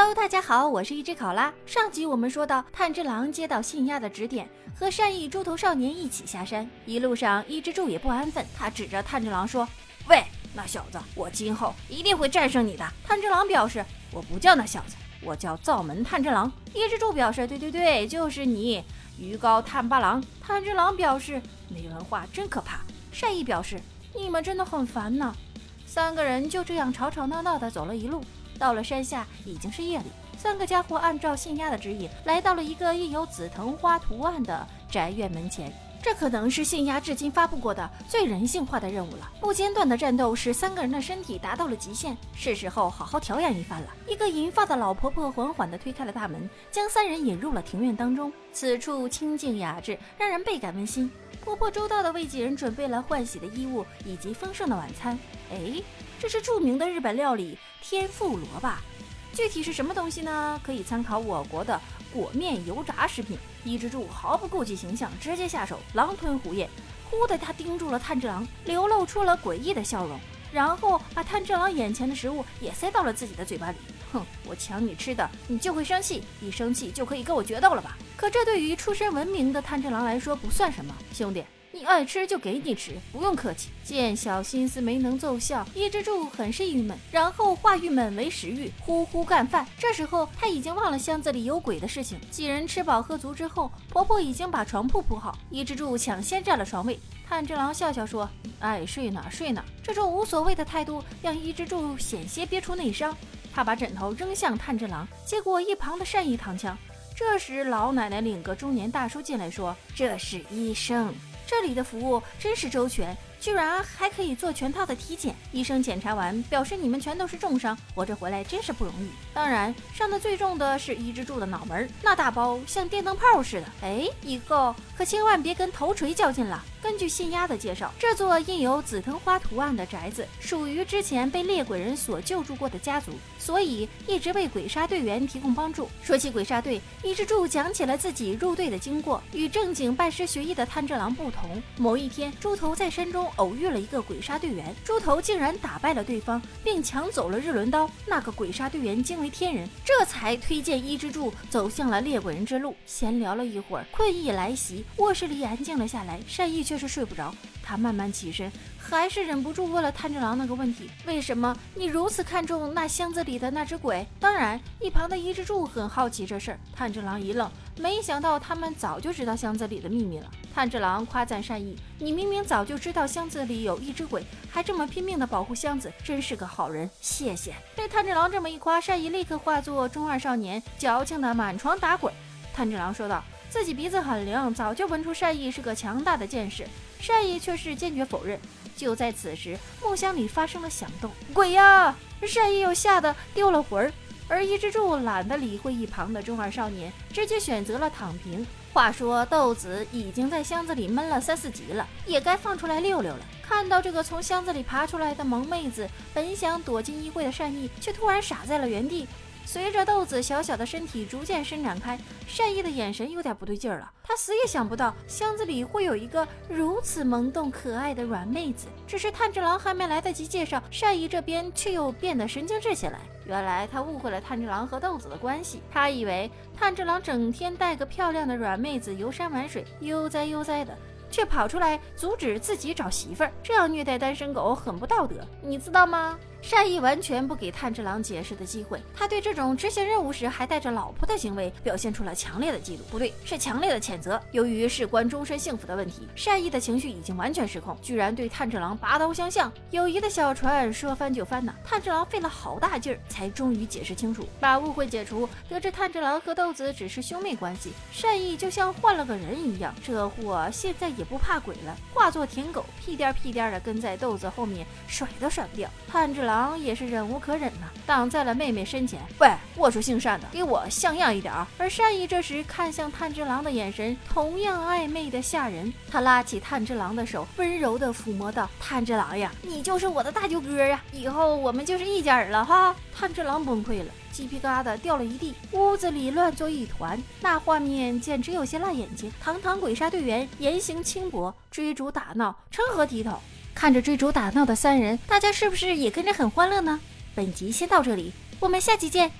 Hello，大家好，我是一只考拉。上集我们说到，炭治郎接到信亚的指点，和善意猪头少年一起下山。一路上，伊之助也不安分，他指着炭治郎说：“喂，那小子，我今后一定会战胜你的。”炭治郎表示：“我不叫那小子，我叫灶门炭治郎。”伊之助表示：“对对对，就是你，鱼高炭八郎。”炭治郎表示：“没文化真可怕。”善意表示：“你们真的很烦呢。”三个人就这样吵吵闹闹地走了一路。到了山下，已经是夜里。三个家伙按照信亚的指引，来到了一个印有紫藤花图案的宅院门前。这可能是信鸭至今发布过的最人性化的任务了。不间断的战斗使三个人的身体达到了极限，是时候好好调养一番了。一个银发的老婆婆缓缓地推开了大门，将三人引入了庭院当中。此处清静雅致，让人倍感温馨。婆婆周到地为几人准备了换洗的衣物以及丰盛的晚餐。哎，这是著名的日本料理天妇罗吧？具体是什么东西呢？可以参考我国的裹面油炸食品。伊之助毫不顾及形象，直接下手，狼吞虎咽。忽的，他盯住了炭治郎，流露出了诡异的笑容，然后把炭治郎眼前的食物也塞到了自己的嘴巴里。哼，我抢你吃的，你就会生气，一生气就可以跟我决斗了吧？可这对于出身文明的炭治郎来说不算什么，兄弟。你爱吃就给你吃，不用客气。见小心思没能奏效，伊之助很是郁闷，然后化郁闷为食欲，呼呼干饭。这时候他已经忘了箱子里有鬼的事情。几人吃饱喝足之后，婆婆已经把床铺铺好，伊之助抢先占了床位。炭治郎笑笑说：“爱睡哪睡哪。”这种无所谓的态度让伊之助险些憋出内伤。他把枕头扔向炭治郎，结果一旁的善意躺枪。这时老奶奶领个中年大叔进来，说：“这是医生。”这里的服务真是周全。居然还可以做全套的体检，医生检查完表示你们全都是重伤，活着回来真是不容易。当然，伤的最重的是伊之助的脑门，那大包像电灯泡似的。哎，以后可千万别跟头锤较劲了。根据信鸭的介绍，这座印有紫藤花图案的宅子属于之前被猎鬼人所救助过的家族，所以一直为鬼杀队员提供帮助。说起鬼杀队，伊之助讲起了自己入队的经过。与正经拜师学艺的炭治郎不同，某一天，猪头在山中。偶遇了一个鬼杀队员，猪头竟然打败了对方，并抢走了日轮刀。那个鬼杀队员惊为天人，这才推荐伊之助走向了猎鬼人之路。闲聊了一会儿，困意来袭，卧室里安静了下来。善意却是睡不着，他慢慢起身，还是忍不住问了炭治郎那个问题：为什么你如此看重那箱子里的那只鬼？当然，一旁的伊之助很好奇这事儿。炭治郎一愣。没想到他们早就知道箱子里的秘密了。炭治郎夸赞善意：“你明明早就知道箱子里有一只鬼，还这么拼命的保护箱子，真是个好人。”谢谢。被炭治郎这么一夸，善意立刻化作中二少年，矫情的满床打滚。炭治郎说道：“自己鼻子很灵，早就闻出善意是个强大的剑士。”善意却是坚决否认。就在此时，木箱里发生了响动，鬼呀！善意又吓得丢了魂儿。而伊之助懒得理会一旁的中二少年，直接选择了躺平。话说豆子已经在箱子里闷了三四集了，也该放出来溜溜了。看到这个从箱子里爬出来的萌妹子，本想躲进衣柜的善意却突然傻在了原地。随着豆子小小的身体逐渐伸展开，善意的眼神有点不对劲儿了。他死也想不到箱子里会有一个如此萌动可爱的软妹子。只是炭治郎还没来得及介绍，善意这边却又变得神经质起来。原来他误会了炭治郎和豆子的关系，他以为炭治郎整天带个漂亮的软妹子游山玩水，悠哉悠哉的。却跑出来阻止自己找媳妇儿，这样虐待单身狗很不道德，你知道吗？善意完全不给炭治郎解释的机会，他对这种执行任务时还带着老婆的行为表现出了强烈的嫉妒，不对，是强烈的谴责。由于事关终身幸福的问题，善意的情绪已经完全失控，居然对炭治郎拔刀相向。友谊的小船说翻就翻呐，炭治郎费了好大劲儿才终于解释清楚，把误会解除。得知炭治郎和豆子只是兄妹关系，善意就像换了个人一样，这货现在也不怕鬼了，化作舔狗，屁颠屁颠的跟在豆子后面，甩都甩不掉。炭治郎。狼也是忍无可忍呐，挡在了妹妹身前。喂，我说姓善的，给我像样一点儿。而善意这时看向炭治郎的眼神同样暧昧的吓人。他拉起炭治郎的手，温柔的抚摸道：“炭治郎呀，你就是我的大舅哥呀，以后我们就是一家人了哈。”炭治郎崩溃了，鸡皮疙瘩掉了一地，屋子里乱作一团，那画面简直有些辣眼睛。堂堂鬼杀队员言行轻薄，追逐打闹，成何体统？看着追逐打闹的三人，大家是不是也跟着很欢乐呢？本集先到这里，我们下集见。